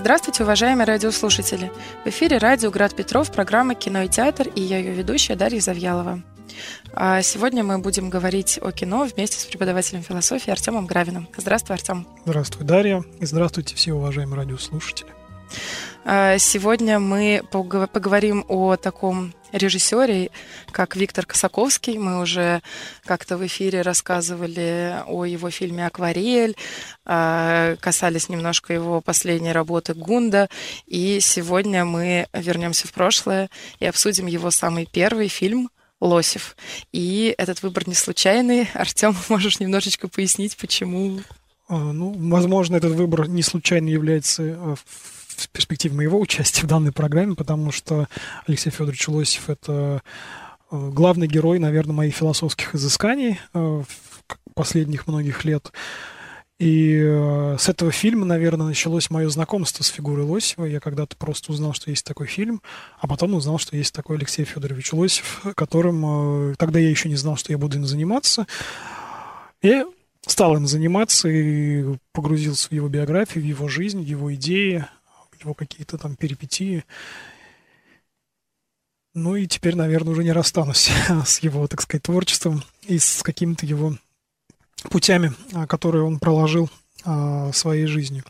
Здравствуйте, уважаемые радиослушатели! В эфире радио «Град Петров», программа «Кино и театр» и я ее ведущая Дарья Завьялова. А сегодня мы будем говорить о кино вместе с преподавателем философии Артемом Гравиным. Здравствуй, Артем. Здравствуй, Дарья. И здравствуйте все уважаемые радиослушатели. А сегодня мы поговорим о таком режиссере, как Виктор Косаковский. Мы уже как-то в эфире рассказывали о его фильме «Акварель», а, касались немножко его последней работы «Гунда». И сегодня мы вернемся в прошлое и обсудим его самый первый фильм Лосев. И этот выбор не случайный. Артем, можешь немножечко пояснить, почему? А, ну, возможно, этот выбор не случайно является а, в перспективе моего участия в данной программе, потому что Алексей Федорович Лосев — это э, главный герой, наверное, моих философских изысканий э, последних многих лет. И э, с этого фильма, наверное, началось мое знакомство с фигурой Лосева. Я когда-то просто узнал, что есть такой фильм, а потом узнал, что есть такой Алексей Федорович Лосев, которым тогда я еще не знал, что я буду им заниматься. И стал им заниматься и погрузился в его биографию, в его жизнь, в его идеи, его какие-то там перипетии. Ну и теперь, наверное, уже не расстанусь с его, так сказать, творчеством и с какими-то его путями, а, которые он проложил а, своей жизнью.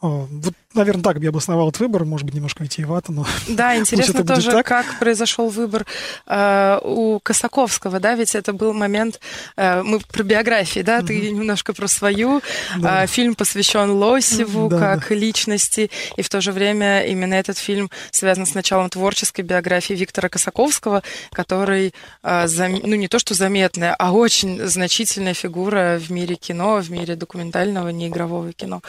Вот, наверное, так бы я обосновал этот выбор, может быть, немножко витиевато, но... Да, интересно тоже, так. как произошел выбор э, у Косаковского, да, ведь это был момент, э, мы про биографии, да, угу. ты немножко про свою, да. э, фильм посвящен Лосеву да, как да. личности, и в то же время именно этот фильм связан с началом творческой биографии Виктора Косаковского, который, э, зам... ну, не то что заметная, а очень значительная фигура в мире кино, в мире документального, неигрового кино.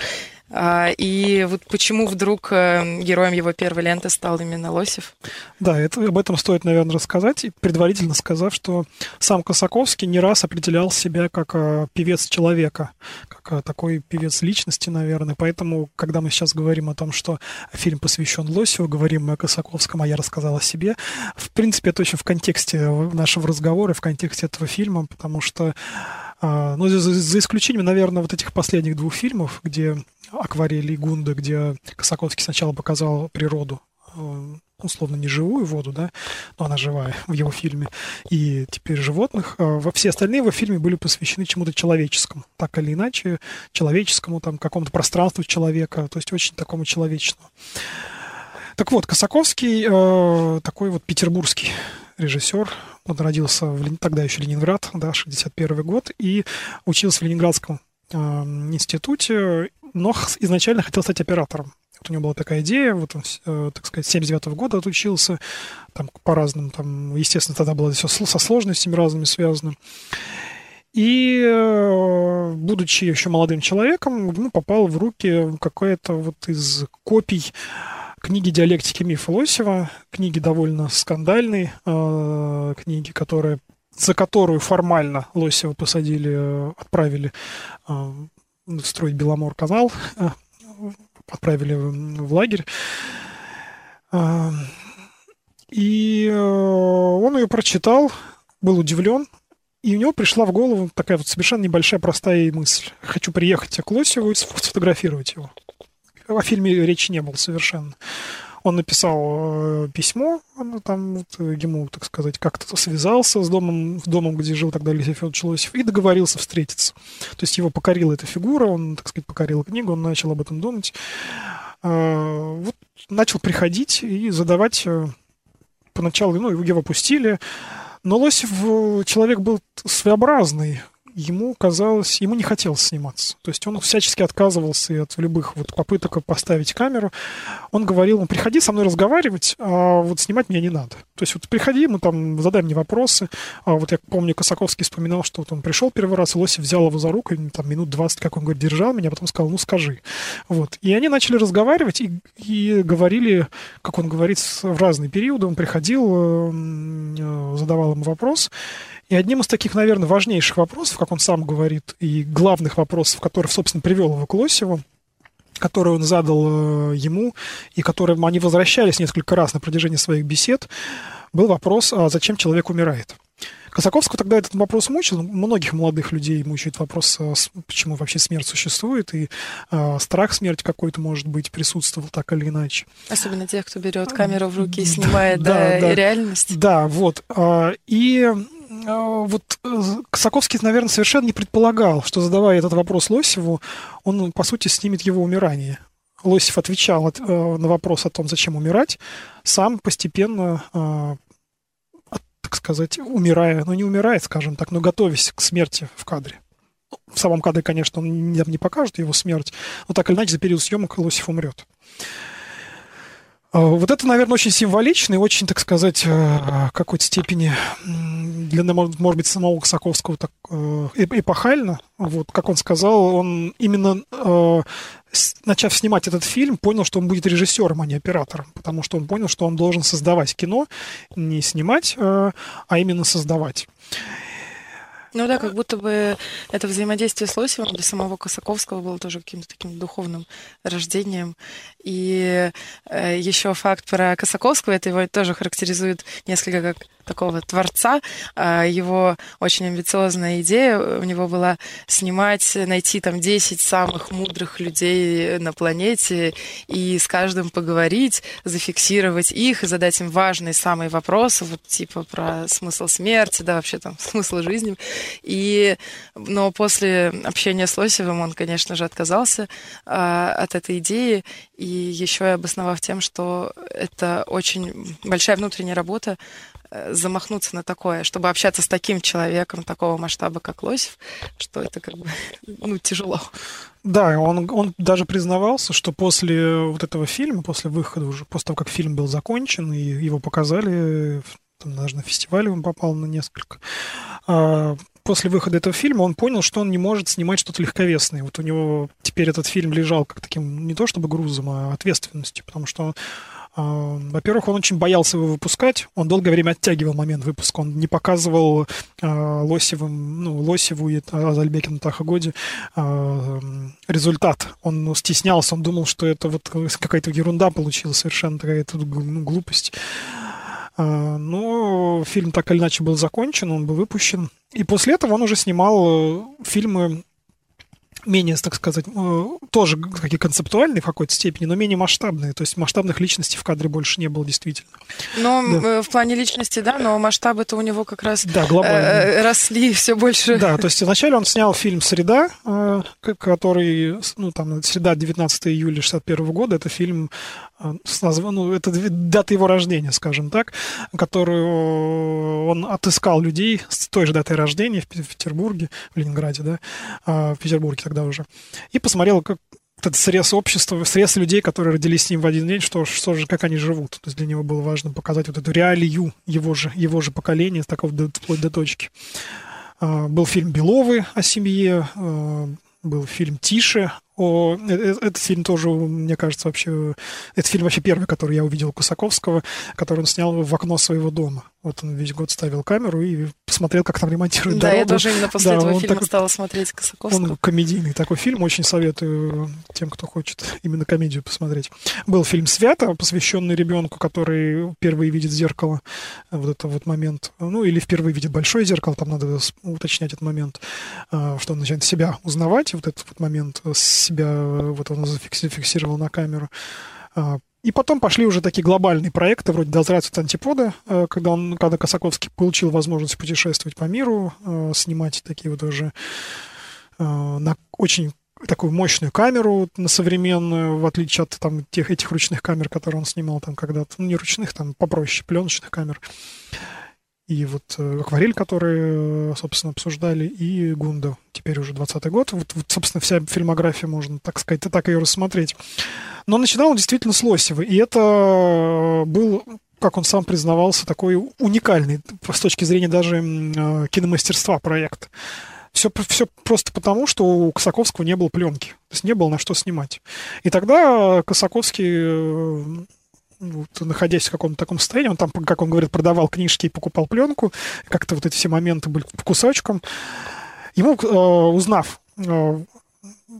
А, и вот почему вдруг э, героем его первой ленты стал именно Лосев? Да, это, об этом стоит, наверное, рассказать, предварительно сказав, что сам Косаковский не раз определял себя как э, певец человека, как э, такой певец личности, наверное. Поэтому, когда мы сейчас говорим о том, что фильм посвящен Лосеву, говорим мы о Косаковском, а я рассказал о себе, в принципе, это очень в контексте нашего разговора, в контексте этого фильма, потому что ну, за, за исключением, наверное, вот этих последних двух фильмов, где акварели Гунда, где Косаковский сначала показал природу, э, условно не живую воду, да, но она живая в его фильме, и теперь животных. Во все остальные его фильмы были посвящены чему-то человеческому, так или иначе, человеческому, там, какому-то пространству человека, то есть очень такому человечному. Так вот, Косаковский э, такой вот петербургский режиссер. Он родился в тогда еще Ленинград, да, 61 год, и учился в Ленинградском э, институте но изначально хотел стать оператором. Вот у него была такая идея, вот он, э, так сказать, 79 -го года отучился, там по разным, там, естественно, тогда было все со сложностями разными связано. И, э, будучи еще молодым человеком, ему попал в руки какая-то вот из копий книги диалектики мифа Лосева, книги довольно скандальной, э, книги, которая, за которую формально Лосева посадили, отправили э, строить Беломор-канал, э, отправили в лагерь. И э, он ее прочитал, был удивлен, и у него пришла в голову такая вот совершенно небольшая простая мысль. Хочу приехать к Лосеву и сфотографировать его. О фильме речи не было совершенно. Он написал э, письмо, он там вот, э, ему, так сказать, как-то связался с домом, с домом, где жил тогда Алексей Федорович Лосев, и договорился встретиться. То есть его покорила эта фигура, он, так сказать, покорил книгу, он начал об этом думать. Э, вот начал приходить и задавать поначалу, ну, его пустили, но Лосев человек был своеобразный, ему казалось, ему не хотелось сниматься. То есть он всячески отказывался от любых вот попыток поставить камеру. Он говорил, ну, приходи со мной разговаривать, а вот снимать меня не надо. То есть вот приходи, мы там, задай мне вопросы. А вот я помню, Косаковский вспоминал, что вот он пришел первый раз, Лосев взял его за руку, и там минут 20, как он говорит, держал меня, а потом сказал, ну скажи. Вот. И они начали разговаривать и, и говорили, как он говорит, в разные периоды. Он приходил, э, задавал ему вопрос, и одним из таких, наверное, важнейших вопросов, как он сам говорит, и главных вопросов, который, собственно, привел его к Лосеву, который он задал э, ему, и которым они возвращались несколько раз на протяжении своих бесед, был вопрос, а зачем человек умирает. Косаковского тогда этот вопрос мучил. Многих молодых людей мучает вопрос, а, почему вообще смерть существует, и э, страх смерти какой-то, может быть, присутствовал так или иначе. Особенно тех, кто берет камеру в руки и снимает да, да, да, реальность. Да, вот. И вот э, Косаковский, наверное, совершенно не предполагал, что задавая этот вопрос Лосеву, он, по сути, снимет его умирание. Лосев отвечал э, на вопрос о том, зачем умирать, сам постепенно так сказать, умирая, ну не умирает, скажем так, но готовясь к смерти в кадре. В самом кадре, конечно, он не, не покажет его смерть, но так или иначе за период съемок Лосев умрет. А, вот это, наверное, очень символично и очень, так сказать, э, в какой-то степени для, может быть, самого Косаковского так э, эпохально. Вот, как он сказал, он именно э, начав снимать этот фильм, понял, что он будет режиссером, а не оператором, потому что он понял, что он должен создавать кино, не снимать, а именно создавать. Ну да, как будто бы это взаимодействие с Лосевым для самого Косаковского было тоже каким-то таким духовным рождением. И э, еще факт про Косаковского, это его тоже характеризует несколько как такого творца. А, его очень амбициозная идея у него была снимать, найти там 10 самых мудрых людей на планете и с каждым поговорить, зафиксировать их и задать им важные самые вопросы, вот типа про смысл смерти, да, вообще там смысл жизни. И, но после общения с Лосевым он, конечно же, отказался а, от этой идеи и еще и обосновав тем, что это очень большая внутренняя работа, Э, замахнуться на такое, чтобы общаться с таким человеком такого масштаба, как Лосев, что это как бы ну, тяжело. Да, он, он даже признавался, что после вот этого фильма, после выхода уже, после того, как фильм был закончен, и его показали, там, даже на фестивале он попал на несколько, а, после выхода этого фильма он понял, что он не может снимать что-то легковесное. Вот у него теперь этот фильм лежал как таким не то чтобы грузом, а ответственностью, потому что а, во-первых, он очень боялся его выпускать. Он долгое время оттягивал момент выпуска. Он не показывал э, Лосевым, ну, Лосеву и Азальбекину Тахагоде э, результат. Он ну, стеснялся, он думал, что это вот какая-то ерунда получилась, совершенно такая ну, глупость. Но фильм так или иначе был закончен, он был выпущен. И после этого он уже снимал э, фильмы менее, так сказать, э, тоже какие концептуальные в какой-то степени, но менее масштабные. То есть масштабных личностей в кадре больше не было действительно. Но да. Э, в плане личности, да, но масштабы-то у него как раз да, глобально. росли все больше. Да, то есть вначале он снял фильм «Среда», который, ну, там, «Среда», 19 июля 61 года, это фильм с названием, ну, это дата его рождения, скажем так, которую он отыскал людей с той же датой рождения в Петербурге, в Ленинграде, да, а, в Петербурге тогда уже, и посмотрел, как этот срез общества, срез людей, которые родились с ним в один день, что, что же, как они живут. То есть для него было важно показать вот эту реалию его же, его же поколения, такого вплоть до точки. А, был фильм «Беловы» о семье, а, был фильм «Тише» о... Э, э, этот фильм тоже, мне кажется, вообще... Это фильм вообще первый, который я увидел Кусаковского, который он снял в окно своего дома. Вот он весь год ставил камеру и посмотрел, как там ремонтируют да, дорогу. я тоже именно после да, этого фильма так... стала смотреть Косаковского. Он комедийный такой фильм, очень советую тем, кто хочет именно комедию посмотреть. Был фильм «Свято», посвященный ребенку, который впервые видит зеркало, вот это вот момент. Ну, или впервые видит большое зеркало, там надо уточнять этот момент, а, что он начинает себя узнавать, вот этот вот момент себя, вот он зафиксировал на камеру а, и потом пошли уже такие глобальные проекты, вроде «Дозраться от антипода», э, когда, он, когда Косаковский получил возможность путешествовать по миру, э, снимать такие вот уже э, на очень такую мощную камеру на современную, в отличие от там тех этих ручных камер, которые он снимал там когда-то, ну не ручных, там попроще, пленочных камер. И вот акварель, который, собственно, обсуждали, и Гунда, теперь уже 20-й год. Вот, вот, собственно, вся фильмография, можно так сказать, и так ее рассмотреть. Но начинал он действительно с Лосева, и это э, был как он сам признавался, такой уникальный с точки зрения даже э, киномастерства проект. Все, все просто потому, что у Косаковского не было пленки, то есть не было на что снимать. И тогда Косаковский э, вот, находясь в каком-то таком состоянии, он там, как он говорит, продавал книжки и покупал пленку, как-то вот эти все моменты были по кусочкам. Ему, узнав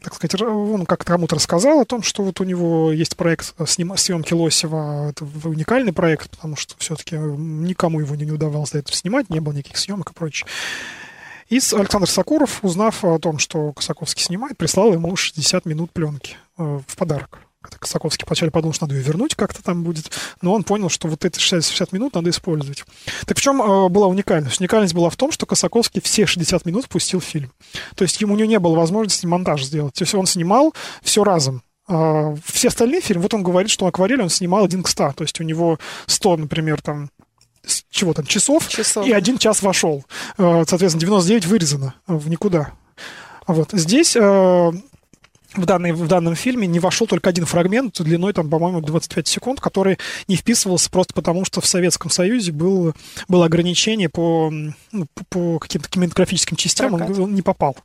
так сказать, он как кому-то рассказал о том, что вот у него есть проект сним, съемки Лосева. Это уникальный проект, потому что все-таки никому его не удавалось до этого снимать, не было никаких съемок и прочее. И Александр Сакуров, узнав о том, что Косаковский снимает, прислал ему 60 минут пленки э, в подарок. Косаковский вначале подумал, что надо ее вернуть, как-то там будет, но он понял, что вот эти 60, 60 минут надо использовать. Так в чем э, была уникальность? Уникальность была в том, что Косаковский все 60 минут пустил фильм. То есть ему у него не было возможности монтаж сделать. То есть он снимал все разом. Э, все остальные фильмы, вот он говорит, что акварель он снимал один к 100. То есть у него 100, например, там чего там, часов, часов. и один час вошел. Э, соответственно, 99 вырезано в никуда. Вот. Здесь э, в, данной, в данном фильме не вошел только один фрагмент длиной, там, по-моему, 25 секунд, который не вписывался просто потому, что в Советском Союзе был, было ограничение по, ну, по каким-то кинематографическим частям, он, он не попал.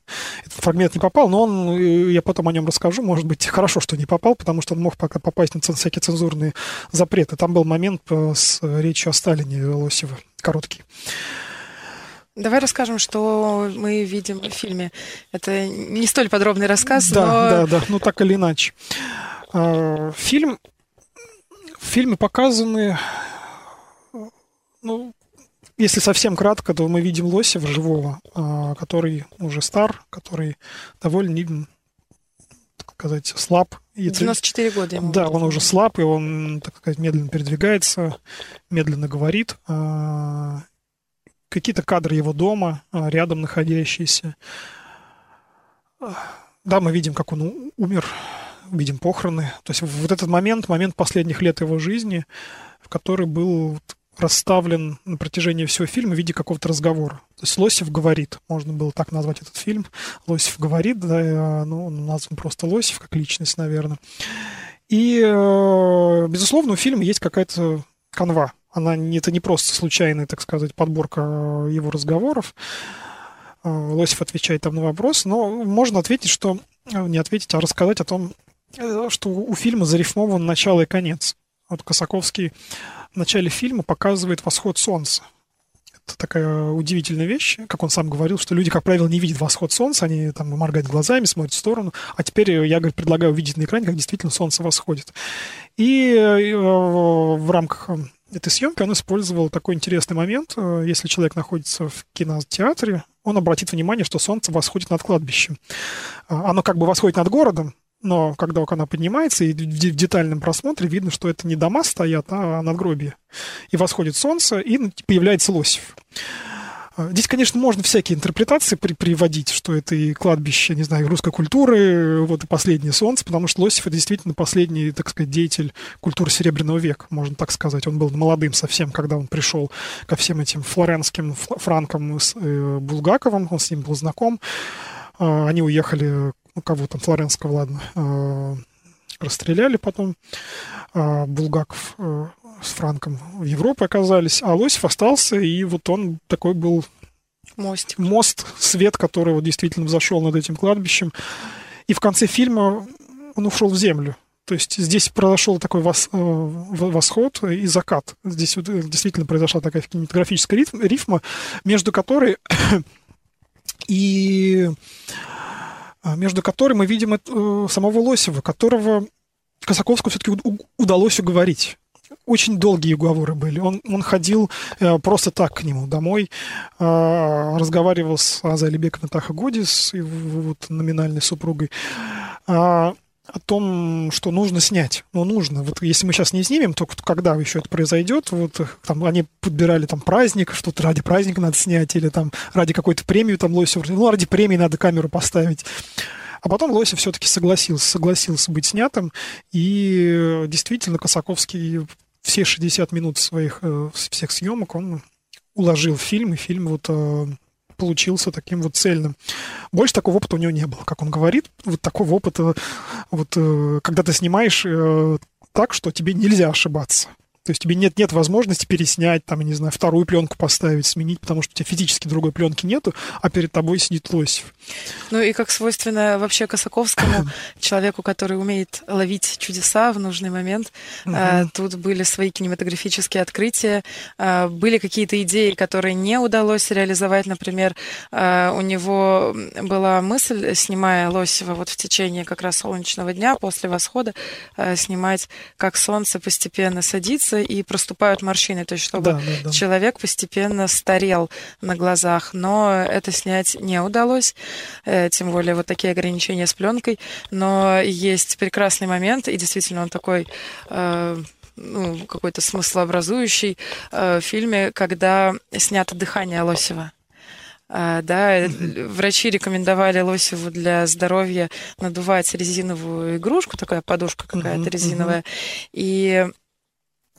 Этот фрагмент не попал, но он, э, я потом о нем расскажу, может быть, хорошо, что не попал, потому что он мог пока попасть на всякие цензурные запреты. Там был момент э, с речью о Сталине Лосева, короткий. Давай расскажем, что мы видим в фильме. Это не столь подробный рассказ, да, но... Да, да, ну так или иначе. А, фильм... В фильме показаны... Ну, если совсем кратко, то мы видим Лосева живого, а, который уже стар, который довольно, так сказать, слаб. 94 года ему. Да, он уже слаб, и он, так сказать, медленно передвигается, медленно говорит а, какие-то кадры его дома, а, рядом находящиеся. Да, мы видим, как он умер, видим похороны. То есть вот этот момент, момент последних лет его жизни, в который был расставлен на протяжении всего фильма в виде какого-то разговора. То есть Лосев говорит, можно было так назвать этот фильм. Лосев говорит, да, ну, он назван просто Лосев как личность, наверное. И, э, безусловно, у фильма есть какая-то канва, она, это не просто случайная, так сказать, подборка э, его разговоров. Э, Лосев отвечает там на вопрос, но можно ответить, что... Э, не ответить, а рассказать о том, что у фильма зарифмован начало и конец. Вот Косаковский в начале фильма показывает восход солнца. Это такая удивительная вещь, как он сам говорил, что люди, как правило, не видят восход солнца, они там моргают глазами, смотрят в сторону, а теперь я, говорит, предлагаю увидеть на экране, как действительно солнце восходит. И в рамках этой съемки он использовал такой интересный момент. Э, если человек находится в кинотеатре, он обратит внимание, что солнце восходит над кладбищем. Э, оно как бы восходит над городом, но когда оно поднимается, и в детальном просмотре видно, что это не дома стоят, а надгробие. И восходит солнце, и появляется Лосев. А, здесь, конечно, можно всякие интерпретации при приводить, что это и кладбище, не знаю, русской культуры, вот и последнее солнце, потому что Лосев это действительно последний, так сказать, деятель культуры Серебряного века, можно так сказать. Он был молодым совсем, когда он пришел ко всем этим флоренским франкам с э, Булгаковым, он с ним был знаком. Э, они уехали, ну, кого там, Флоренского, ладно, э, расстреляли потом. Э, Булгаков э, с Франком в Европе оказались, а Лосев остался, и вот он такой был Мостик. мост, свет, который вот действительно взошел над этим кладбищем. И в конце фильма он ушел в землю. То есть здесь произошел такой вос, восход и закат. Здесь вот действительно произошла такая кинематографическая рифма, между которой и между которой мы видим э, самого Лосева, которого Косаковскому все-таки удалось уговорить очень долгие уговоры были. Он, он ходил э, просто так к нему домой, э, разговаривал с Азой Алибековной Тахагоди, с его вот, номинальной супругой, э, о том, что нужно снять. Ну, нужно. Вот если мы сейчас не снимем, то когда еще это произойдет? Вот там они подбирали там праздник, что-то ради праздника надо снять, или там ради какой-то премии там Лосев, ну, ради премии надо камеру поставить. А потом Лосев все-таки согласился, согласился быть снятым, и действительно Косаковский все 60 минут своих э, всех съемок он уложил в фильм, и фильм вот э, получился таким вот цельным. Больше такого опыта у него не было, как он говорит. Вот такого опыта, вот э, когда ты снимаешь так, что тебе нельзя ошибаться. То есть тебе нет, нет возможности переснять, там, не знаю, вторую пленку поставить, сменить, потому что у тебя физически другой пленки нету, а перед тобой сидит Лосев. Ну и как свойственно вообще Косаковскому, человеку, который умеет ловить чудеса в нужный момент, угу. тут были свои кинематографические открытия, а, были какие-то идеи, которые не удалось реализовать, например, а, у него была мысль, снимая Лосева вот в течение как раз солнечного дня после восхода, снимать, как солнце постепенно садится и проступают морщины, то есть чтобы да, да, да. человек постепенно старел на глазах, но это снять не удалось, э, тем более вот такие ограничения с пленкой, но есть прекрасный момент, и действительно он такой э, ну, какой-то смыслообразующий э, в фильме, когда снято дыхание Лосева. А, да, врачи рекомендовали Лосеву для здоровья надувать резиновую игрушку, такая подушка какая-то резиновая, и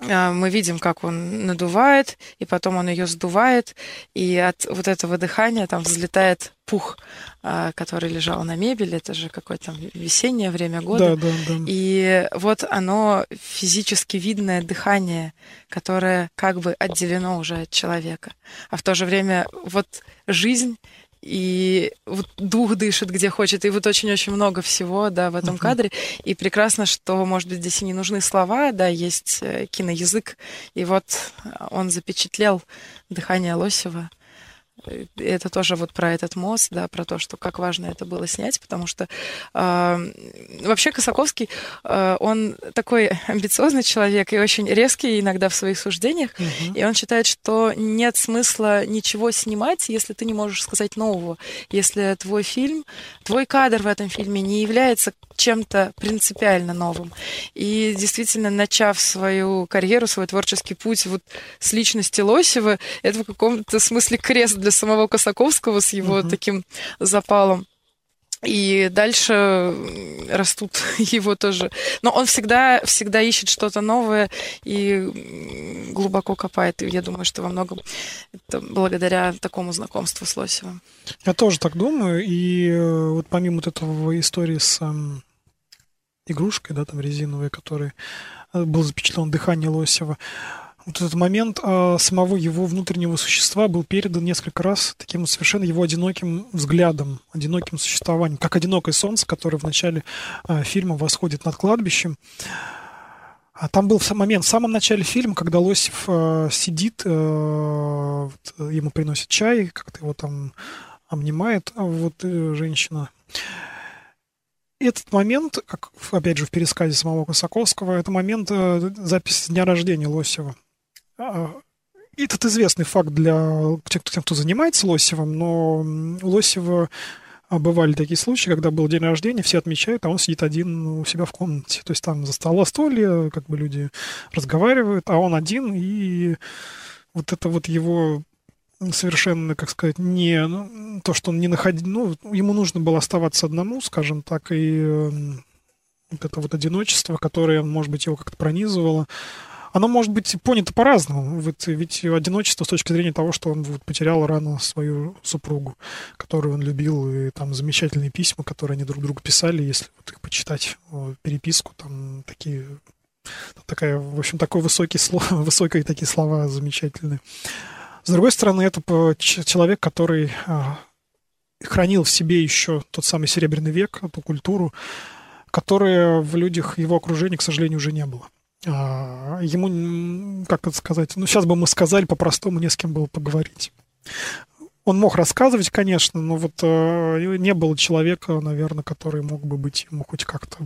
мы видим, как он надувает, и потом он ее сдувает, и от вот этого дыхания там взлетает пух, а, который лежал на мебели, это же какое-то весеннее время года. Да, да, да. И вот оно физически видное дыхание, которое как бы отделено уже от человека. А в то же время вот жизнь и вот дух дышит где хочет, и вот очень-очень много всего, да, в этом uh-huh. кадре. И прекрасно, что, может быть, здесь и не нужны слова, да, есть э, киноязык, и вот он запечатлел дыхание Лосева это тоже вот про этот мост, да, про то, что как важно это было снять, потому что э, вообще Косаковский, э, он такой амбициозный человек и очень резкий иногда в своих суждениях, угу. и он считает, что нет смысла ничего снимать, если ты не можешь сказать нового, если твой фильм, твой кадр в этом фильме не является чем-то принципиально новым. И действительно, начав свою карьеру, свой творческий путь вот с личности Лосева, это в каком-то смысле крест для самого Косаковского с его uh-huh. таким запалом. И дальше растут его тоже. Но он всегда, всегда ищет что-то новое и глубоко копает. И я думаю, что во многом это благодаря такому знакомству с Лосевым. Я тоже так думаю. И э, вот помимо вот этого истории с эм, игрушкой, да, там резиновой, которой э, был запечатлен дыхание Лосева, вот этот момент а, самого его внутреннего существа был передан несколько раз таким совершенно его одиноким взглядом, одиноким существованием, как одинокое солнце, которое в начале а, фильма восходит над кладбищем. А там был момент в самом начале фильма, когда Лосев э, сидит, э, вот, ему приносит чай, как-то его там обнимает, а вот э, женщина. Этот момент, как опять же в пересказе самого Косаковского, это момент э, записи дня рождения Лосева. А, этот известный факт для тех, кто занимается Лосевым, но у Лосева бывали такие случаи, когда был день рождения, все отмечают, а он сидит один у себя в комнате. То есть там за стола стулья, как бы люди разговаривают, а он один, и вот это вот его совершенно, как сказать, не ну, то, что он не находил, ну, ему нужно было оставаться одному, скажем так, и вот это вот одиночество, которое, может быть, его как-то пронизывало, оно может быть понято по-разному. Ведь, ведь одиночество с точки зрения того, что он вот, потерял рано свою супругу, которую он любил, и там замечательные письма, которые они друг другу писали, если вот их почитать, переписку, там такие такая, в общем, такой высокий слов, высокие такие слова замечательные. С другой стороны, это человек, который а, хранил в себе еще тот самый Серебряный век, эту культуру, которая в людях его окружения, к сожалению, уже не было. А, ему, как это сказать, ну, сейчас бы мы сказали по-простому, не с кем было поговорить. Он мог рассказывать, конечно, но вот э, не было человека, наверное, который мог бы быть ему хоть как-то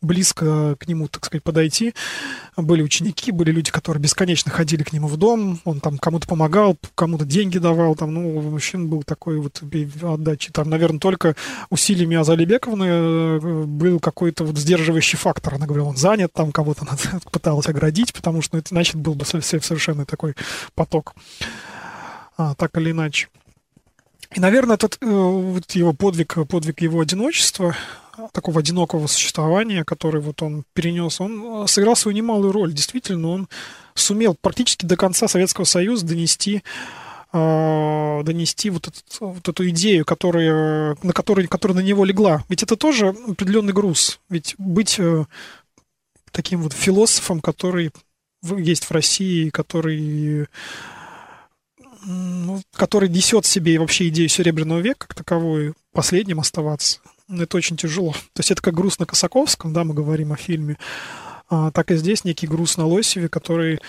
близко к нему, так сказать, подойти. Были ученики, были люди, которые бесконечно ходили к нему в дом, он там кому-то помогал, кому-то деньги давал, там, ну, мужчин был такой вот отдачи. Там, наверное, только усилиями Азали Бековны э, был какой-то вот сдерживающий фактор. Она говорила, он занят, там кого-то пыталась оградить, потому что это, значит, был бы совершенно такой поток. А, так или иначе. И, наверное, этот э, вот его подвиг, подвиг его одиночества, такого одинокого существования, который вот он перенес, он э, сыграл свою немалую роль. Действительно, он сумел практически до конца Советского Союза донести э, донести вот, этот, вот эту идею, которая, на которой, которая на него легла. Ведь это тоже определенный груз. Ведь быть таким вот философом, который есть в России, который который несет в себе вообще идею Серебряного века как таковой, последним оставаться, это очень тяжело. То есть это как груз на Косаковском, да, мы говорим о фильме, а, так и здесь некий груз на Лосеве, который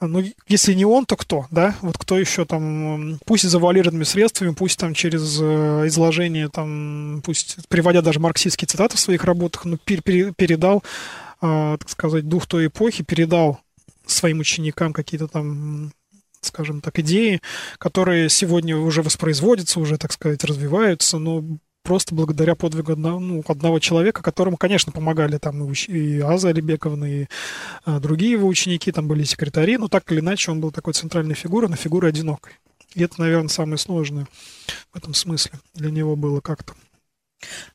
ну, если не он, то кто, да? Вот кто еще там, пусть завуалированными средствами, пусть там через э, изложение, там, пусть приводя даже марксистские цитаты в своих работах, но пер, пер, передал, э, так сказать, дух той эпохи, передал своим ученикам какие-то там скажем так, идеи, которые сегодня уже воспроизводятся, уже, так сказать, развиваются, но просто благодаря подвигу одного, ну, одного человека, которому, конечно, помогали там и, и Аза Алибековна, и а, другие его ученики, там были секретари, но так или иначе он был такой центральной фигурой, но фигурой одинокой. И это, наверное, самое сложное в этом смысле для него было как-то.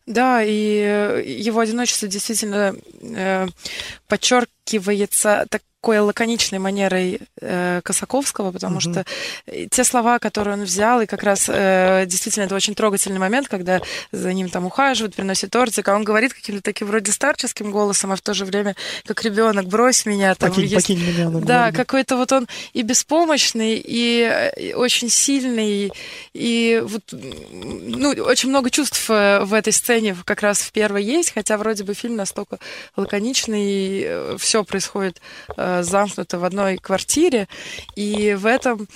Да, и его одиночество действительно э, подчеркивается так, такой лаконичной манерой э, Косаковского, потому угу. что э, те слова, которые он взял, и как раз э, действительно это очень трогательный момент, когда за ним там ухаживают, приносят тортик, а он говорит каким-то таким вроде старческим голосом, а в то же время как ребенок, брось меня. Там, покинь, есть... покинь меня. Да, какой-то вот он и беспомощный, и э, очень сильный, и вот, ну, очень много чувств э, в этой сцене как раз в первой есть, хотя вроде бы фильм настолько лаконичный, все происходит Э, замкнуто в одной квартире, и в этом,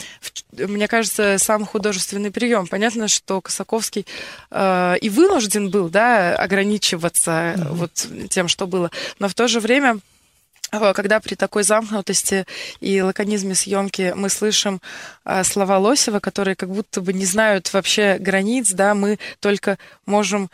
мне кажется, самый художественный прием. Понятно, что Косаковский э, и вынужден был, да, ограничиваться mm-hmm. вот тем, что было, но в то же время Э, когда при такой замкнутости и лаконизме съемки мы слышим э, слова Лосева, которые как будто бы не знают вообще границ, да, мы только можем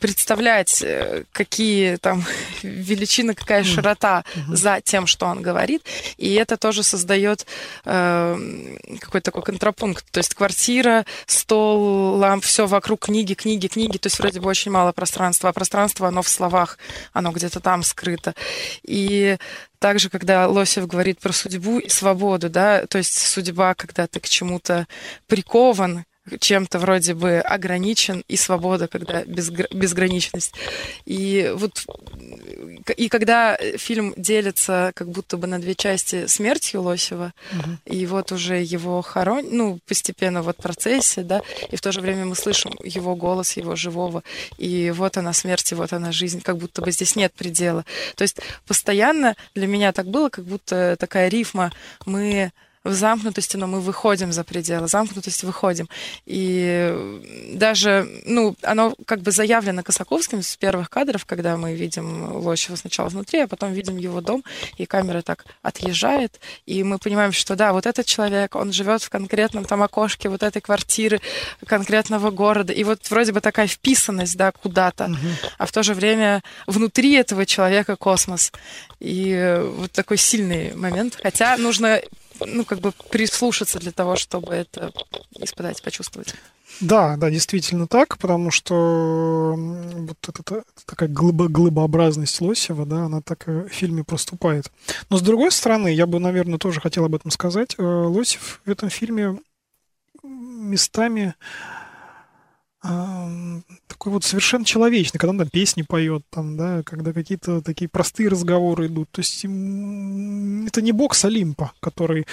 представлять, э, какие там величины, какая широта mm-hmm. за тем, что он говорит, и это тоже создает э, какой-то такой контрапункт, то есть квартира, стол, ламп, все вокруг книги, книги, книги, то есть вроде бы очень мало пространства, а пространство, оно в словах, оно где-то там скрыто, и также, когда Лосев говорит про судьбу и свободу, да, то есть судьба, когда ты к чему-то прикован, чем-то вроде бы ограничен, и свобода, когда безгр... безграничность. И вот и когда фильм делится как будто бы на две части смертью Лосева, угу. и вот уже его хорон, ну, постепенно вот процессе, да, и в то же время мы слышим его голос, его живого, и вот она смерть, и вот она жизнь, как будто бы здесь нет предела. То есть постоянно для меня так было, как будто такая рифма, мы в замкнутости, но мы выходим за пределы замкнутости, выходим. И даже, ну, оно как бы заявлено Косаковским с первых кадров, когда мы видим Лощева сначала внутри, а потом видим его дом, и камера так отъезжает, и мы понимаем, что да, вот этот человек, он живет в конкретном там окошке вот этой квартиры конкретного города, и вот вроде бы такая вписанность, да, куда-то, угу. а в то же время внутри этого человека космос. И вот такой сильный момент. Хотя нужно ну, как бы прислушаться для того, чтобы это испытать, почувствовать. Да, да, действительно так, потому что вот эта такая глыбо, глыбообразность Лосева, да, она так в фильме проступает. Но с другой стороны, я бы, наверное, тоже хотел об этом сказать. Э, Лосев в этом фильме местами такой вот совершенно человечный, когда он там песни поет, там, да, когда какие-то такие простые разговоры идут. То есть это не бог с Олимпа, который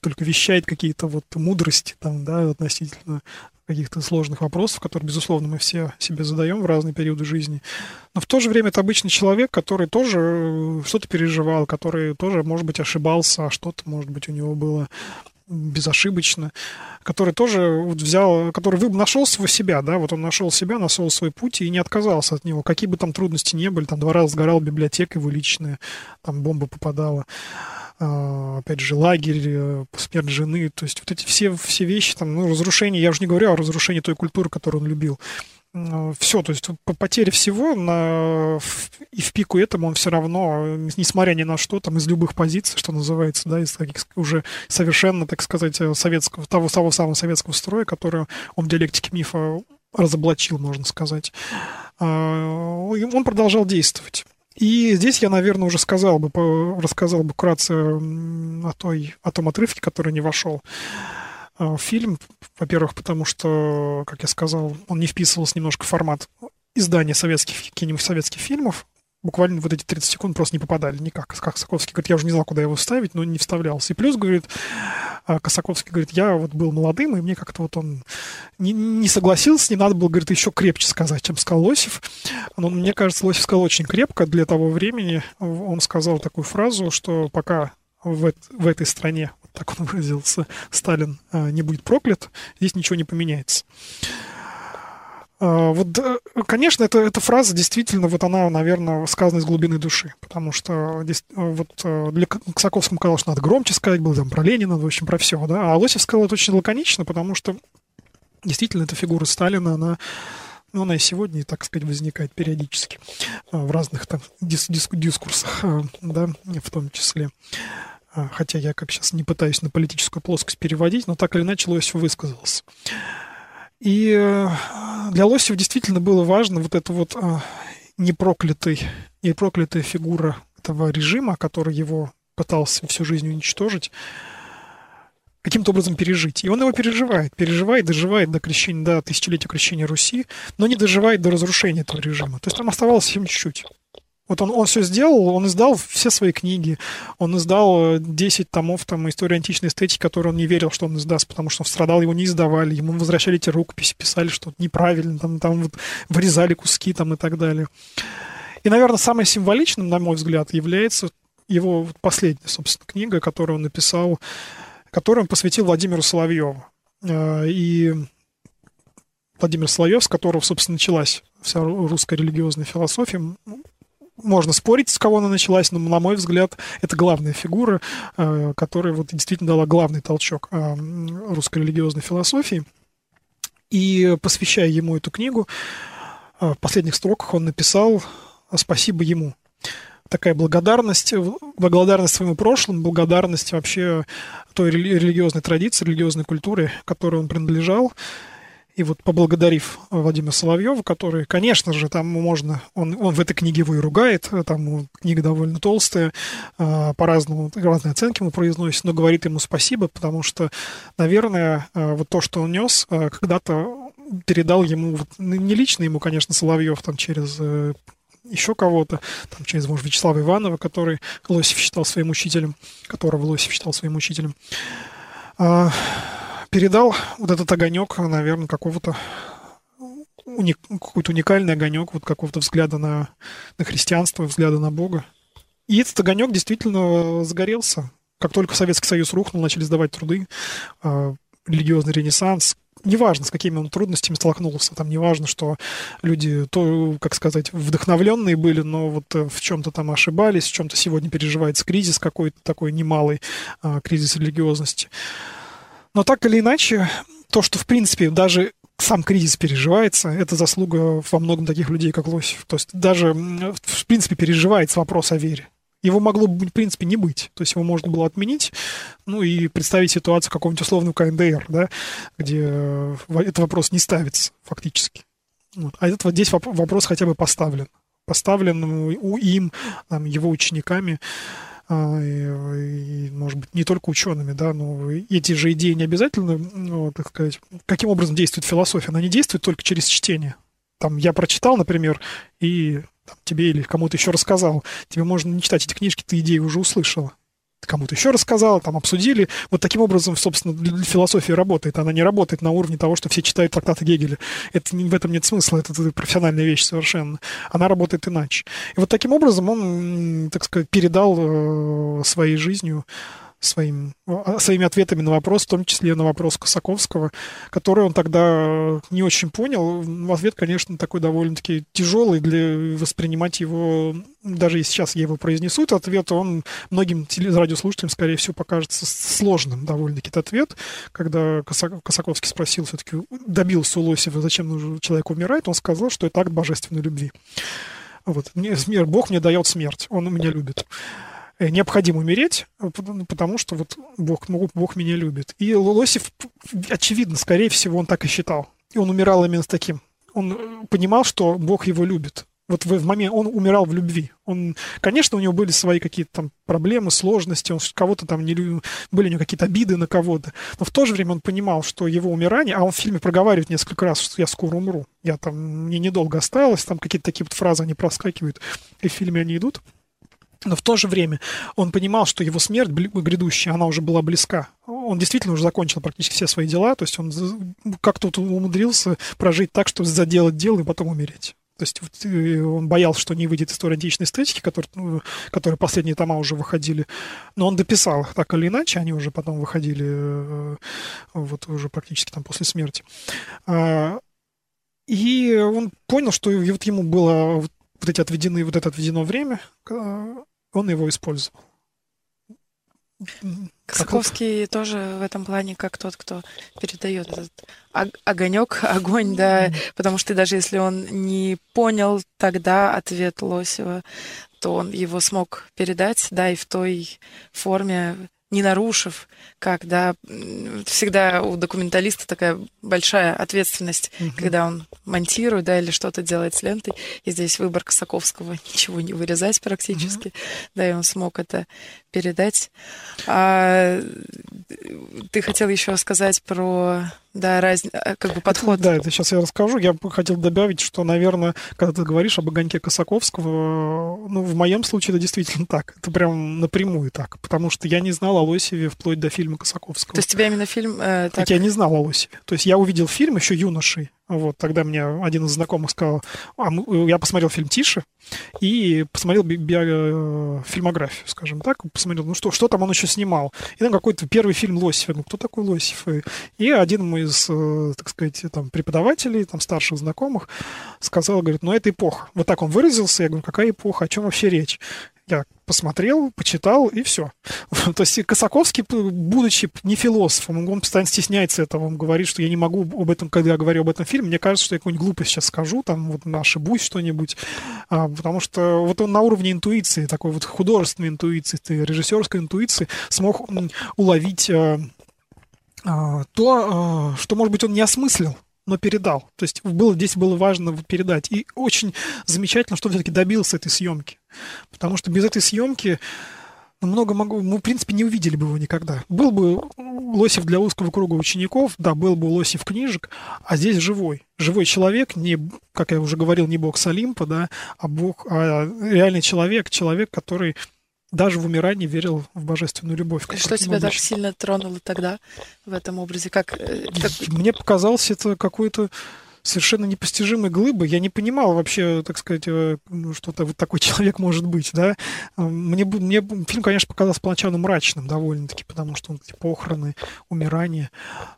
только вещает какие-то вот мудрости там, да, относительно каких-то сложных вопросов, которые, безусловно, мы все себе задаем в разные периоды жизни. Но в то же время это обычный человек, который тоже э, что-то переживал, который тоже, может быть, ошибался, а что-то, может быть, у него было безошибочно, который тоже вот взял, который вы нашел своего себя, да, вот он нашел себя, нашел свой путь и не отказался от него, какие бы там трудности не были, там два раза сгорала библиотека его личная, там бомба попадала, а, опять же, лагерь, э, смерть жены, то есть вот эти все, все вещи, там, ну, разрушение, я уже не говорю о разрушении той культуры, которую он любил, все, то есть по потере всего на, и в пику этому он все равно, несмотря ни на что, там из любых позиций, что называется, да, из таких уже совершенно, так сказать, советского, того, того самого советского строя, который он в диалектике мифа разоблачил, можно сказать, а, он продолжал действовать. И здесь я, наверное, уже сказал бы, рассказал бы вкратце о, той, о том отрывке, который не вошел. Э, фильм. Во-первых, потому что, как я сказал, он не вписывался немножко в формат издания советских, советских фильмов. буквально вот эти 30 секунд просто не попадали никак. Как Косаковский говорит, я уже не знал, куда его вставить, но не вставлялся. И плюс, говорит, а, Косаковский говорит, я вот был молодым, и мне как-то вот он не, не согласился, не надо было, говорит, еще крепче сказать, чем сказал Лосев. Но мне кажется, Лосев сказал очень крепко для того времени. Он сказал такую фразу, что пока в, в этой стране, так он выразился, Сталин а, не будет проклят, здесь ничего не поменяется. А, вот, конечно, это, эта фраза действительно, вот она, наверное, сказана из глубины души, потому что вот э, для Ксаковскому казалось, что надо громче сказать, было там про Ленина, в общем, про все, да, а Лосев сказал это очень лаконично, потому что действительно эта фигура Сталина, она ну, она и сегодня, так сказать, возникает периодически а, в разных там дис дис дискурсах, а, да, в том числе. Хотя я, как сейчас, не пытаюсь на политическую плоскость переводить, но так или иначе Лосев высказался. И э, для Лосева действительно было важно вот эта вот а, непроклятый, непроклятая фигура этого режима, который его пытался всю жизнь уничтожить, каким-то образом пережить. И он его переживает, переживает, доживает до крещения, до тысячелетия крещения Руси, но не доживает до разрушения этого режима. То есть там оставалось совсем чуть-чуть. Вот он, он все сделал, он издал все свои книги, он издал 10 э, томов там истории античной эстетики, которые он не верил, что он издаст, потому что он страдал, его не издавали, ему возвращали эти рукописи, писали, что неправильно, там, там вот вырезали куски там и так далее. И, наверное, самым символичным, на мой взгляд, является его последняя, собственно, книга, которую он написал, которую он посвятил Владимиру Соловьеву. Э, и Владимир Соловьев, с которого, собственно, началась вся русская религиозная философия, можно спорить, с кого она началась, но, на мой взгляд, это главная фигура, э, которая вот действительно дала главный толчок э, русской религиозной философии. И посвящая ему эту книгу, э, в последних строках он написал «Спасибо ему». Такая благодарность, благодарность своему прошлому, благодарность вообще той религиозной традиции, религиозной культуре, которой он принадлежал, и вот поблагодарив Владимира Соловьева, который, конечно же, там можно, он, он в этой книге его и ругает, там книга довольно толстая, а, по-разному, разные оценки ему произносит, но говорит ему спасибо, потому что, наверное, а, вот то, что он нес, а, когда-то передал ему, не лично ему, конечно, Соловьев, там через э, еще кого-то, там через, может, Вячеслава Иванова, который Лосев считал своим учителем, которого Лосев считал своим учителем передал вот этот огонек, наверное, какого-то уник, какой-то уникальный огонек вот какого-то взгляда на, на христианство, взгляда на Бога. И этот огонек действительно загорелся. Как только Советский Союз рухнул, начали сдавать труды, э, религиозный ренессанс, неважно, с какими он трудностями столкнулся, там неважно, что люди, то, как сказать, вдохновленные были, но вот э, в чем-то там ошибались, в чем-то сегодня переживается кризис какой-то такой немалый, э, кризис религиозности. Но так или иначе, то, что, в принципе, даже сам кризис переживается, это заслуга во многом таких людей, как Лосев. То есть даже, в принципе, переживается вопрос о вере. Его могло бы, в принципе, не быть. То есть его можно было отменить, ну и представить ситуацию какого-нибудь условного КНДР, да, где э, этот вопрос не ставится фактически. Вот. А этот вот здесь вопрос хотя бы поставлен. Поставлен у им, там, его учениками. А, и, может быть, не только учеными, да, но эти же идеи не обязательно, ну, так сказать, каким образом действует философия, она не действует только через чтение. Там я прочитал, например, и там, тебе или кому-то еще рассказал. Тебе можно не читать эти книжки, ты идеи уже услышала кому-то еще рассказала, там обсудили. Вот таким образом, собственно, философия работает. Она не работает на уровне того, что все читают трактаты Гегеля. Это, в этом нет смысла, это, это профессиональная вещь совершенно. Она работает иначе. И вот таким образом он, так сказать, передал э, своей жизнью своим, а, своими ответами на вопрос, в том числе на вопрос Косаковского, который он тогда не очень понял. В ответ, конечно, такой довольно-таки тяжелый для воспринимать его, даже и сейчас я его произнесу, этот ответ, он многим радиослушателям, скорее всего, покажется сложным довольно-таки этот ответ, когда Косаковский спросил все-таки, добился у Лосева, зачем человек умирает, он сказал, что это акт божественной любви. Вот. Мне, Бог мне дает смерть, он меня любит. Э, необходимо умереть, э, ну, потому что вот Бог, Бог меня любит. И Лосев, очевидно, скорее всего, он так и считал. И он умирал именно с таким. Он э, понимал, что Бог его любит. Вот в, в момент он умирал в любви. Он, конечно, у него были свои какие-то там проблемы, сложности, он кого-то там не были у него какие-то обиды на кого-то, но в то же время он понимал, что его умирание, а он в фильме проговаривает несколько раз, что я скоро умру, я там мне недолго осталось, там какие-то такие вот фразы они проскакивают, и в фильме они идут. Но в то же время он понимал, что его смерть грядущая, она уже была близка. Он действительно уже закончил практически все свои дела, то есть он как-то умудрился прожить так, чтобы заделать дело и потом умереть. То есть э, он боялся, что не выйдет история античной эстетики, которые, ну, которые последние тома уже выходили. Но он дописал так или иначе, они уже потом выходили э, вот уже практически там после смерти. А, и он понял, что вот ему было вот эти отведены, вот это отведено время, он его использовал. Косаковский тоже в этом плане как тот, кто передает этот огонек, огонь, да, потому что даже если он не понял тогда ответ Лосева, то он его смог передать, да, и в той форме, не нарушив, как, да, всегда у документалиста такая большая ответственность, угу. когда он монтирует, да, или что-то делает с лентой. И здесь выбор Косаковского ничего не вырезать практически, угу. да, и он смог это передать. А, ты хотел еще сказать про да, раз, э, как бы подход. Да, это сейчас я расскажу. Я бы хотел добавить, что, наверное, когда ты говоришь об огоньке Косаковского, ну, в моем случае это действительно так. Это прям напрямую так. Потому что я не знал о Лосеве вплоть до фильма Косаковского. То есть тебя именно фильм... Э, так... Я не знал о Лосеве. То есть я увидел фильм еще юношей. Вот, тогда мне один из знакомых сказал, а, я посмотрел фильм «Тише» и посмотрел би- би- э, фильмографию, скажем так, посмотрел, ну что, что там он еще снимал. И там какой-то первый фильм Лосев. Ну, кто такой Лосев? И один мой из, э, так сказать, там, преподавателей, там, старших знакомых сказал, говорит, ну, это эпоха. Вот так он выразился. Я говорю, какая эпоха, о чем вообще речь? Я посмотрел, почитал, и все. То есть Косаковский, будучи не философом, он постоянно стесняется этого, он говорит, что я не могу об этом, когда я говорю об этом фильме, мне кажется, что я какую-нибудь глупость сейчас скажу, там, вот, ошибусь что-нибудь, а, потому что вот он на уровне интуиции, такой вот художественной интуиции, режиссерской интуиции смог уловить а, а, то, а, что, может быть, он не осмыслил, но передал. То есть было, здесь было важно передать. И очень замечательно, что все-таки добился этой съемки. Потому что без этой съемки много могу, мы, в принципе, не увидели бы его никогда. Был бы Лосев для узкого круга учеников, да, был бы Лосев книжек, а здесь живой. Живой человек, не, как я уже говорил, не бог с Олимпа, да, а бог, а реальный человек, человек, который даже в умирании верил в божественную любовь. Что тебя так сильно тронуло тогда в этом образе? Как, э, как... Мне показалось это какой-то совершенно непостижимой глыбы. Я не понимал вообще, так сказать, э, ну, что-то вот такой человек может быть, да. Мне, мне фильм, конечно, показался поначалу мрачным довольно-таки, потому что он эти похороны, умирание.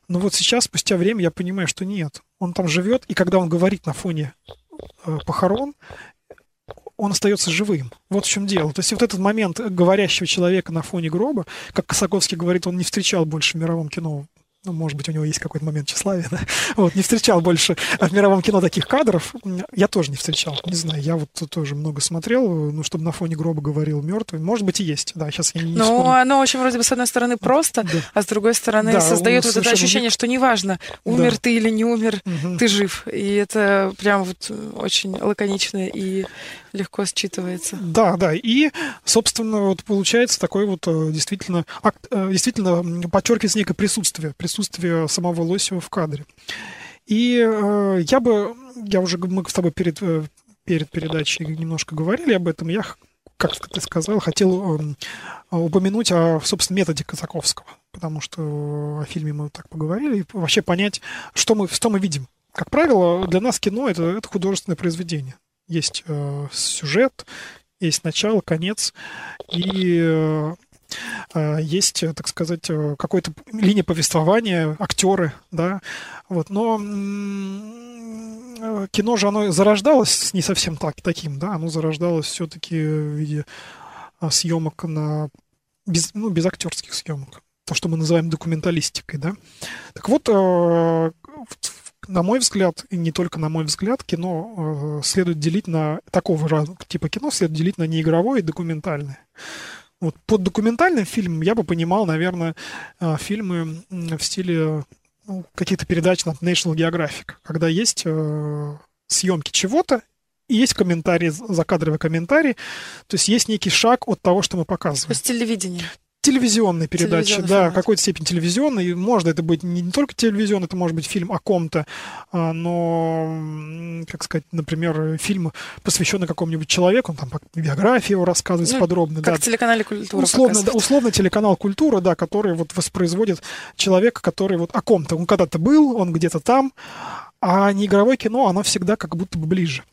Но вот сейчас, спустя время, я понимаю, что нет. Он там живет, и когда он говорит на фоне э, похорон, он остается живым. Вот в чем дело. То есть вот этот момент говорящего человека на фоне гроба, как Косаковский говорит, он не встречал больше в мировом кино ну, может быть, у него есть какой-то момент тщеславия, да? Вот, не встречал больше в мировом кино таких кадров. Я тоже не встречал, не знаю, я вот тоже много смотрел, ну, чтобы на фоне гроба говорил мертвый. Может быть, и есть, да, сейчас я не Ну, вспомню. оно очень, вроде бы, с одной стороны, просто, да. а с другой стороны, да, создает вот это ощущение, что неважно, умер да. ты или не умер, угу. ты жив. И это прям вот очень лаконично и легко считывается. Да, да. И, собственно, вот получается такой вот э, действительно, э, действительно подчеркивается некое присутствие, присутствие самого Лосева в кадре. И э, я бы, я уже, мы с тобой перед, перед передачей немножко говорили об этом, я, как ты сказал, хотел э, упомянуть о, собственно, методе Казаковского, потому что о фильме мы так поговорили, и вообще понять, что мы, что мы видим. Как правило, для нас кино это, это художественное произведение. Есть э, сюжет, есть начало, конец, и э, э есть, э, так сказать, э, какой-то линия повествования, актеры, да, вот, но кино же оно зарождалось не совсем так, таким, да, оно зарождалось все-таки в виде съемок на без, ну, без актерских съемок, то, что мы называем документалистикой, да. Так вот, на мой взгляд, и не только на мой взгляд, кино э, следует делить на такого же типа кино следует делить на неигровое и документальное. Вот под документальным фильмом я бы понимал, наверное, э, фильмы в стиле ну, каких-то передач на National Geographic, когда есть э, съемки чего-то, и есть комментарий, закадровый комментарий, то есть есть некий шаг от того, что мы показываем. То есть телевидение. Телевизионные передачи, да, в какой-то степени телевизионные. Можно это быть не, не только телевизион, это может быть фильм о ком-то, а, но, как сказать, например, фильм, посвященный какому-нибудь человеку, он там биографии его рассказывается ну, подробно. Как да. телеканале «Культура» условно, да, условно телеканал «Культура», да, который вот воспроизводит человека, который вот о ком-то. Он когда-то был, он где-то там, а не игровое кино, оно всегда как будто бы ближе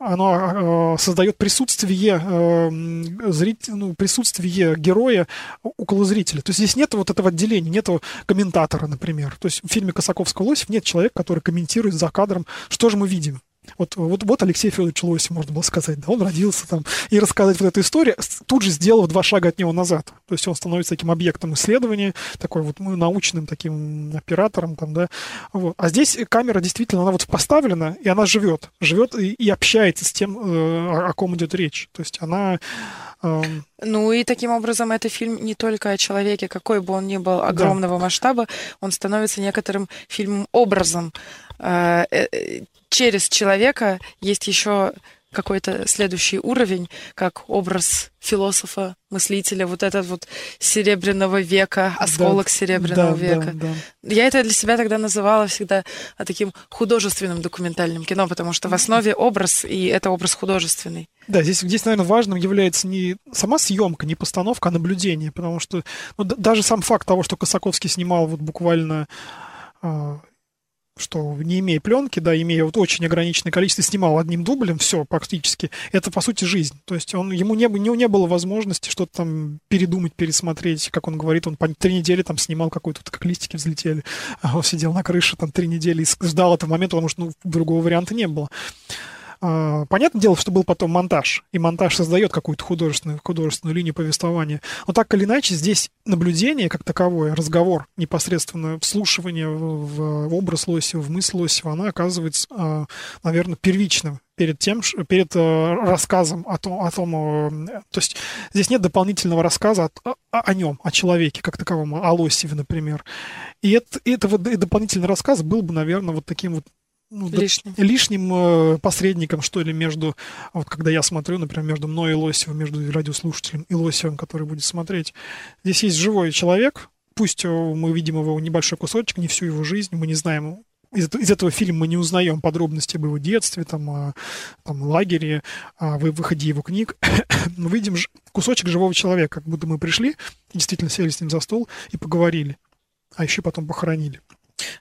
оно э, создает присутствие, э, зритель, ну, присутствие героя около зрителя. То есть здесь нет вот этого отделения, нет комментатора, например. То есть в фильме Косаковского Лосев нет человека, который комментирует за кадром, что же мы видим. Вот, вот, вот Алексей Федорович Лосев, можно было сказать, да, он родился там, и рассказать вот эту историю, тут же сделав два шага от него назад. То есть он становится таким объектом исследования, такой вот ну, научным таким оператором там, да. Вот. А здесь камера действительно, она вот поставлена, и она живет, живет и, и общается с тем, э, о ком идет речь. То есть она эм, ну и таким образом это фильм не только о человеке, какой бы он ни был огромного да. масштаба, он становится некоторым фильмом-образом. Через человека есть еще какой-то следующий уровень, как образ философа, мыслителя, вот этот вот серебряного века, осколок да, серебряного да, века. Да, да. Я это для себя тогда называла всегда таким художественным документальным кино, потому что в основе образ, и это образ художественный. Да, здесь, здесь, наверное, важным является не сама съемка, не постановка, а наблюдение, потому что ну, даже сам факт того, что Косаковский снимал вот буквально а, что не имея пленки, да, имея вот очень ограниченное количество, снимал одним дублем, все практически, это по сути жизнь. То есть он, ему не, не, не было возможности что-то там передумать, пересмотреть, как он говорит, он по три недели там снимал какой-то, как листики взлетели, а он сидел на крыше там три недели и ждал этого момента, потому что ну, другого варианта не было. А, понятное дело, что был потом монтаж, и монтаж создает какую-то художественную, художественную линию повествования. Но так или иначе, здесь наблюдение как таковое, разговор, непосредственно вслушивание в, образ Лосева, в мысль Лосева, она оказывается, а, наверное, первичным перед тем, перед э, рассказом о том, о том, э, то есть здесь нет дополнительного рассказа о, о, о нем, о человеке как таковом, о Лосеве, например. И это, это вот и дополнительный рассказ был бы, наверное, вот таким вот ну, лишним, да, лишним э, посредником, что ли, между, вот когда я смотрю, например, между мной и Лосевым, между радиослушателем и Лосевым, который будет смотреть. Здесь есть живой человек, пусть э, мы видим его небольшой кусочек, не всю его жизнь, мы не знаем из, из этого фильма мы не узнаем подробности об его детстве, там, о там, лагере, о выходе его книг. мы видим кусочек живого человека, как будто мы пришли, действительно сели с ним за стол и поговорили, а еще потом похоронили.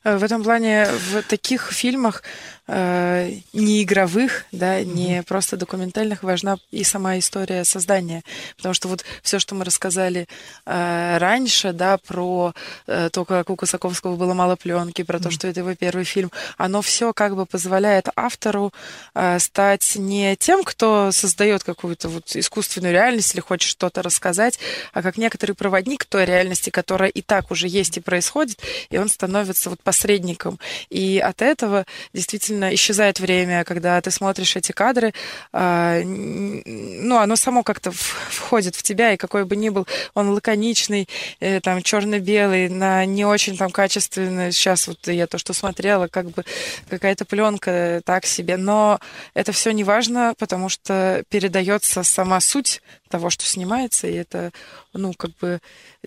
Э, в этом плане в таких фильмах э, не игровых, да, не mm-hmm. просто документальных важна и сама история создания, потому что вот все, что мы рассказали э, раньше, да, про э, то, как у Кусаковского было мало пленки, про mm-hmm. то, что это его первый фильм, оно все как бы позволяет автору э, стать не тем, кто создает какую-то вот искусственную реальность или хочет что-то рассказать, а как некоторый проводник той реальности, которая и так уже есть и происходит, и он становится вот посредником. И от этого действительно исчезает время, когда ты смотришь эти кадры, э, ну, оно само как-то входит в тебя, и какой бы ни был он лаконичный, э, там, черно-белый, на не очень там качественный, сейчас вот я то, что смотрела, как бы какая-то пленка так себе, но это все не важно, потому что передается сама суть того, что снимается, и это, ну, как бы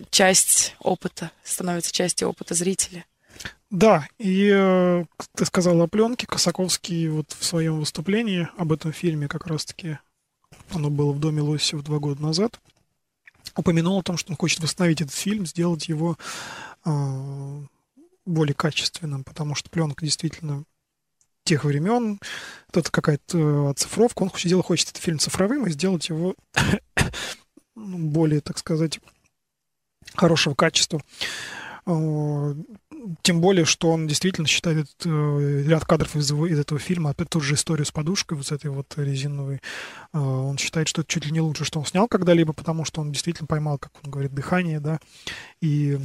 часть опыта, становится частью опыта зрителя. Да, и э, ты сказал о пленке. Косаковский вот в своем выступлении об этом фильме как раз-таки, оно было в Доме Лосев два года назад, упомянул о том, что он хочет восстановить этот фильм, сделать его э, более качественным, потому что пленка действительно тех времен, это какая-то э, оцифровка, он хочет, хочет этот фильм цифровым и сделать его более, так сказать, хорошего качества. Тем более, что он действительно считает э, ряд кадров из, из этого фильма, опять ту же историю с подушкой, вот с этой вот резиновой, э, он считает, что это чуть ли не лучше, что он снял когда-либо, потому что он действительно поймал, как он говорит, дыхание, да, и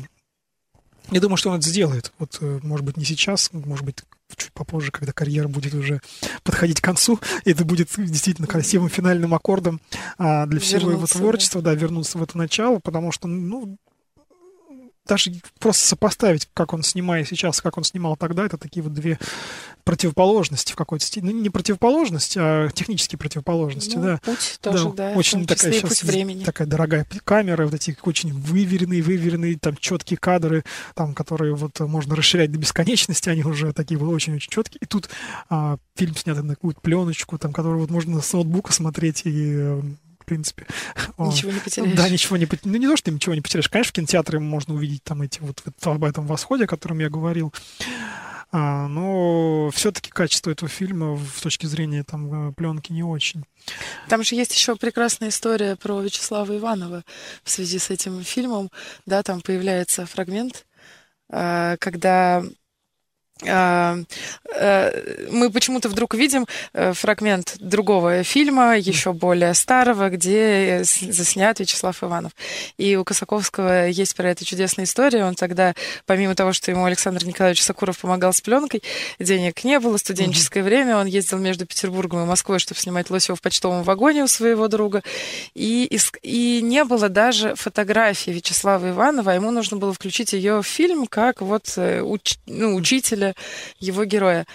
я думаю, что он это сделает. Вот, э, может быть, не сейчас, может быть, чуть попозже, когда карьера будет уже подходить к концу, и это будет действительно красивым финальным аккордом а, для всего вернуться, его творчества, да. да, вернуться в это начало, потому что, ну, даже просто сопоставить, как он снимает сейчас, как он снимал тогда, это такие вот две противоположности в какой-то степени. Ну, не противоположность, а технические противоположности, ну, да. Путь тоже, да. да очень такая сейчас времени. такая дорогая камера, вот эти очень выверенные, выверенные, там четкие кадры, там, которые вот можно расширять до бесконечности, они уже такие вот очень-очень четкие. И тут а, фильм снят на какую-то пленочку, там, которую вот можно с ноутбука смотреть и э, принципе. Ничего не потеряешь. Да, ничего не потеряешь. Ну, не то, что ты ничего не потеряешь. Конечно, в кинотеатре можно увидеть там эти вот об этом восходе, о котором я говорил. А, но все-таки качество этого фильма в точке зрения там э, пленки не очень. Там же есть еще прекрасная история про Вячеслава Иванова в связи с этим фильмом. Да, там появляется фрагмент, когда а, э, мы почему-то вдруг видим э, фрагмент другого фильма, еще более старого, где заснят Вячеслав Иванов. И у Косаковского есть про это чудесная история. Он тогда, помимо того, что ему Александр Николаевич Сакуров помогал с пленкой, денег не было, студенческое время, он ездил между Петербургом и Москвой, чтобы снимать Лосева в почтовом вагоне у своего друга. И, и, и не было даже фотографии Вячеслава Иванова, а ему нужно было включить ее в фильм как вот э, уч, ну, учителя его героя.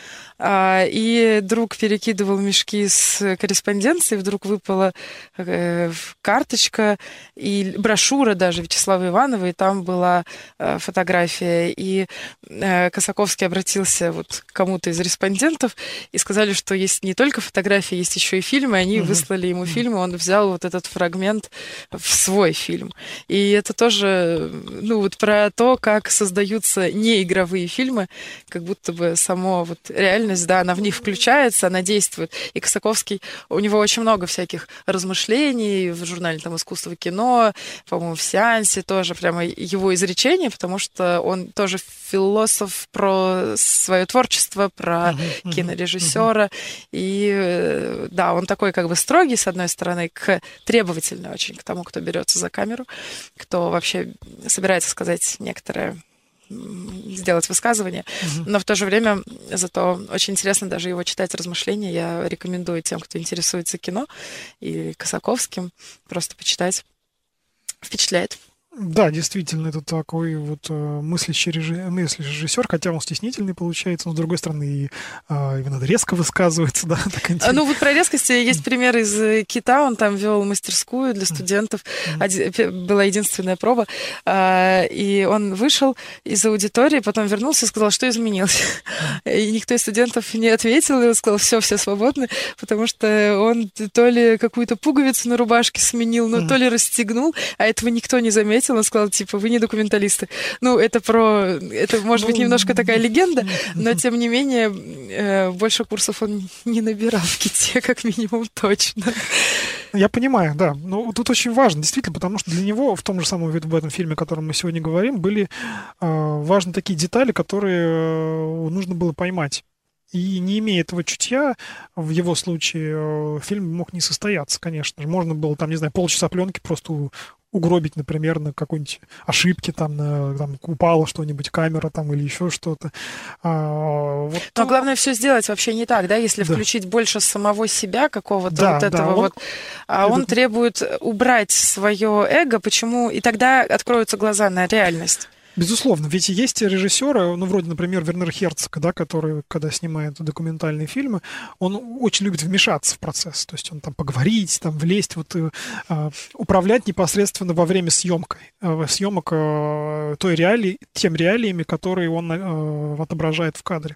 А, и друг перекидывал мешки с корреспонденцией, вдруг выпала э, карточка и брошюра даже Вячеслава Иванова, и там была э, фотография. И э, Косаковский обратился вот к кому-то из респондентов и сказали, что есть не только фотографии, есть еще и фильмы. Они угу. выслали ему фильмы, он взял вот этот фрагмент в свой фильм. И это тоже, ну вот про то, как создаются неигровые фильмы, как будто бы само вот реально реальность, да, она в них включается, она действует. И Косаковский, у него очень много всяких размышлений в журнале там «Искусство кино», по-моему, в «Сеансе» тоже прямо его изречение, потому что он тоже философ про свое творчество, про uh-huh, кинорежиссера. Uh-huh. И э, да, он такой как бы строгий, с одной стороны, к требовательный очень к тому, кто берется за камеру, кто вообще собирается сказать некоторое сделать высказывание, угу. но в то же время зато очень интересно даже его читать размышления. Я рекомендую тем, кто интересуется кино и Косаковским, просто почитать. Впечатляет. Да, действительно, это такой вот э, мыслящий режиссер, мыслящий режиссер, хотя он стеснительный получается, но с другой стороны и э, именно резко высказывается, да. Так а, ну вот про резкость есть пример из э, Кита, он там вел мастерскую для студентов, была единственная проба, э, и он вышел из аудитории, потом вернулся и сказал, что изменилось. И никто из студентов не ответил, и он сказал, все, все свободны, потому что он то ли какую-то пуговицу на рубашке сменил, mm-hmm. то ли расстегнул, а этого никто не заметил ответил, он сказал, типа, вы не документалисты. Ну, это про... Это, может быть, ну, немножко такая легенда, но, тем не менее, э, больше курсов он не набирал в КИТе, как минимум, точно. Я понимаю, да. Но тут очень важно, действительно, потому что для него в том же самом в этом фильме, о котором мы сегодня говорим, были э, важны такие детали, которые э, нужно было поймать. И не имея этого чутья, в его случае фильм мог не состояться, конечно же. Можно было там, не знаю, полчаса пленки просто угробить, например, на какой-нибудь ошибке, там, на, там упала что-нибудь, камера там или еще что-то. А, вот Но главное все сделать вообще не так, да, если да. включить больше самого себя какого-то да, вот этого да, он... вот, а он требует убрать свое эго, почему, и тогда откроются глаза на реальность. Безусловно, ведь есть режиссеры, ну, вроде, например, Вернер Херцог, да, который, когда снимает документальные фильмы, он очень любит вмешаться в процесс, то есть он там поговорить, там влезть, вот э, а, управлять непосредственно во время съемки, э, съемок э, той реалии, тем реалиями, которые он э, отображает в кадре.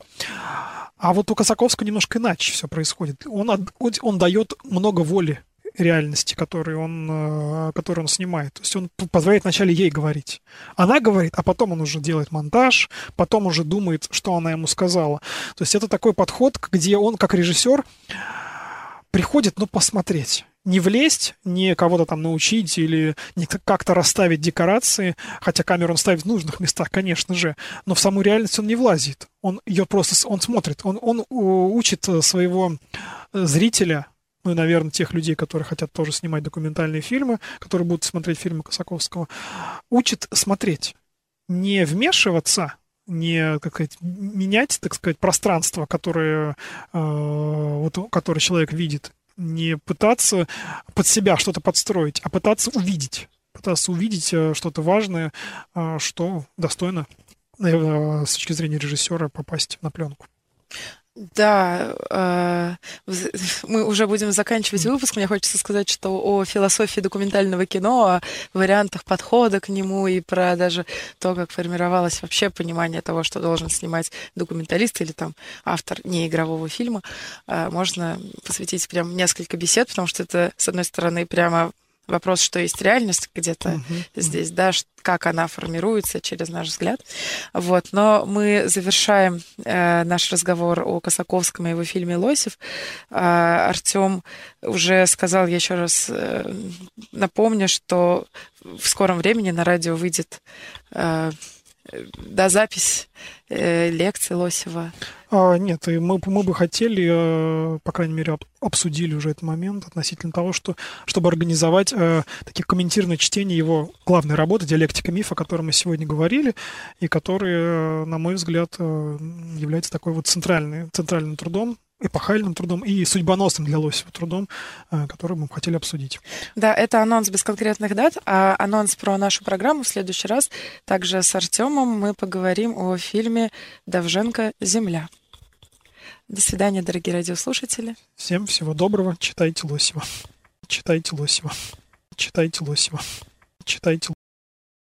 А вот у Косаковского немножко иначе все происходит. Он, он, он дает много воли реальности, которую он, э, которую он снимает. То есть он позволяет вначале ей говорить. Она говорит, а потом он уже делает монтаж, потом уже думает, что она ему сказала. То есть это такой подход, где он, как режиссер, приходит, ну, посмотреть. Не влезть, не кого-то там научить или не как-то расставить декорации, хотя камеру он ставит в нужных местах, конечно же, но в саму реальность он не влазит. Он ее просто, он смотрит, он, он учит своего зрителя ну и, наверное, тех людей, которые хотят тоже снимать документальные фильмы, которые будут смотреть фильмы Косаковского, учит смотреть, не вмешиваться, не как сказать, менять, так сказать, пространство, которое, э, вот, которое человек видит, не пытаться под себя что-то подстроить, а пытаться увидеть. Пытаться увидеть что-то важное, что достойно, наверное, с точки зрения режиссера попасть на пленку. Да, э, мы уже будем заканчивать выпуск. Мне хочется сказать, что о философии документального кино, о вариантах подхода к нему и про даже то, как формировалось вообще понимание того, что должен снимать документалист или там автор неигрового фильма, э, можно посвятить прям несколько бесед, потому что это, с одной стороны, прямо вопрос, что есть реальность где-то uh-huh. здесь, да, как она формируется через наш взгляд. Вот. Но мы завершаем э, наш разговор о Косаковском и его фильме «Лосев». Э, Артем уже сказал, я еще раз э, напомню, что в скором времени на радио выйдет э, да, запись э, лекции Лосева. А, нет, мы, мы бы хотели, э, по крайней мере, об, обсудили уже этот момент относительно того, что, чтобы организовать э, такие комментированные чтения его главной работы «Диалектика мифа», о которой мы сегодня говорили, и который, э, на мой взгляд, э, является такой вот центральный, центральным трудом эпохальным трудом и судьбоносным для Лосева трудом, э, который мы хотели обсудить. Да, это анонс без конкретных дат, а анонс про нашу программу в следующий раз. Также с Артемом мы поговорим о фильме «Давженко. Земля». До свидания, дорогие радиослушатели. Всем всего доброго. Читайте Лосева. Читайте Лосева. Читайте Лосева. Читайте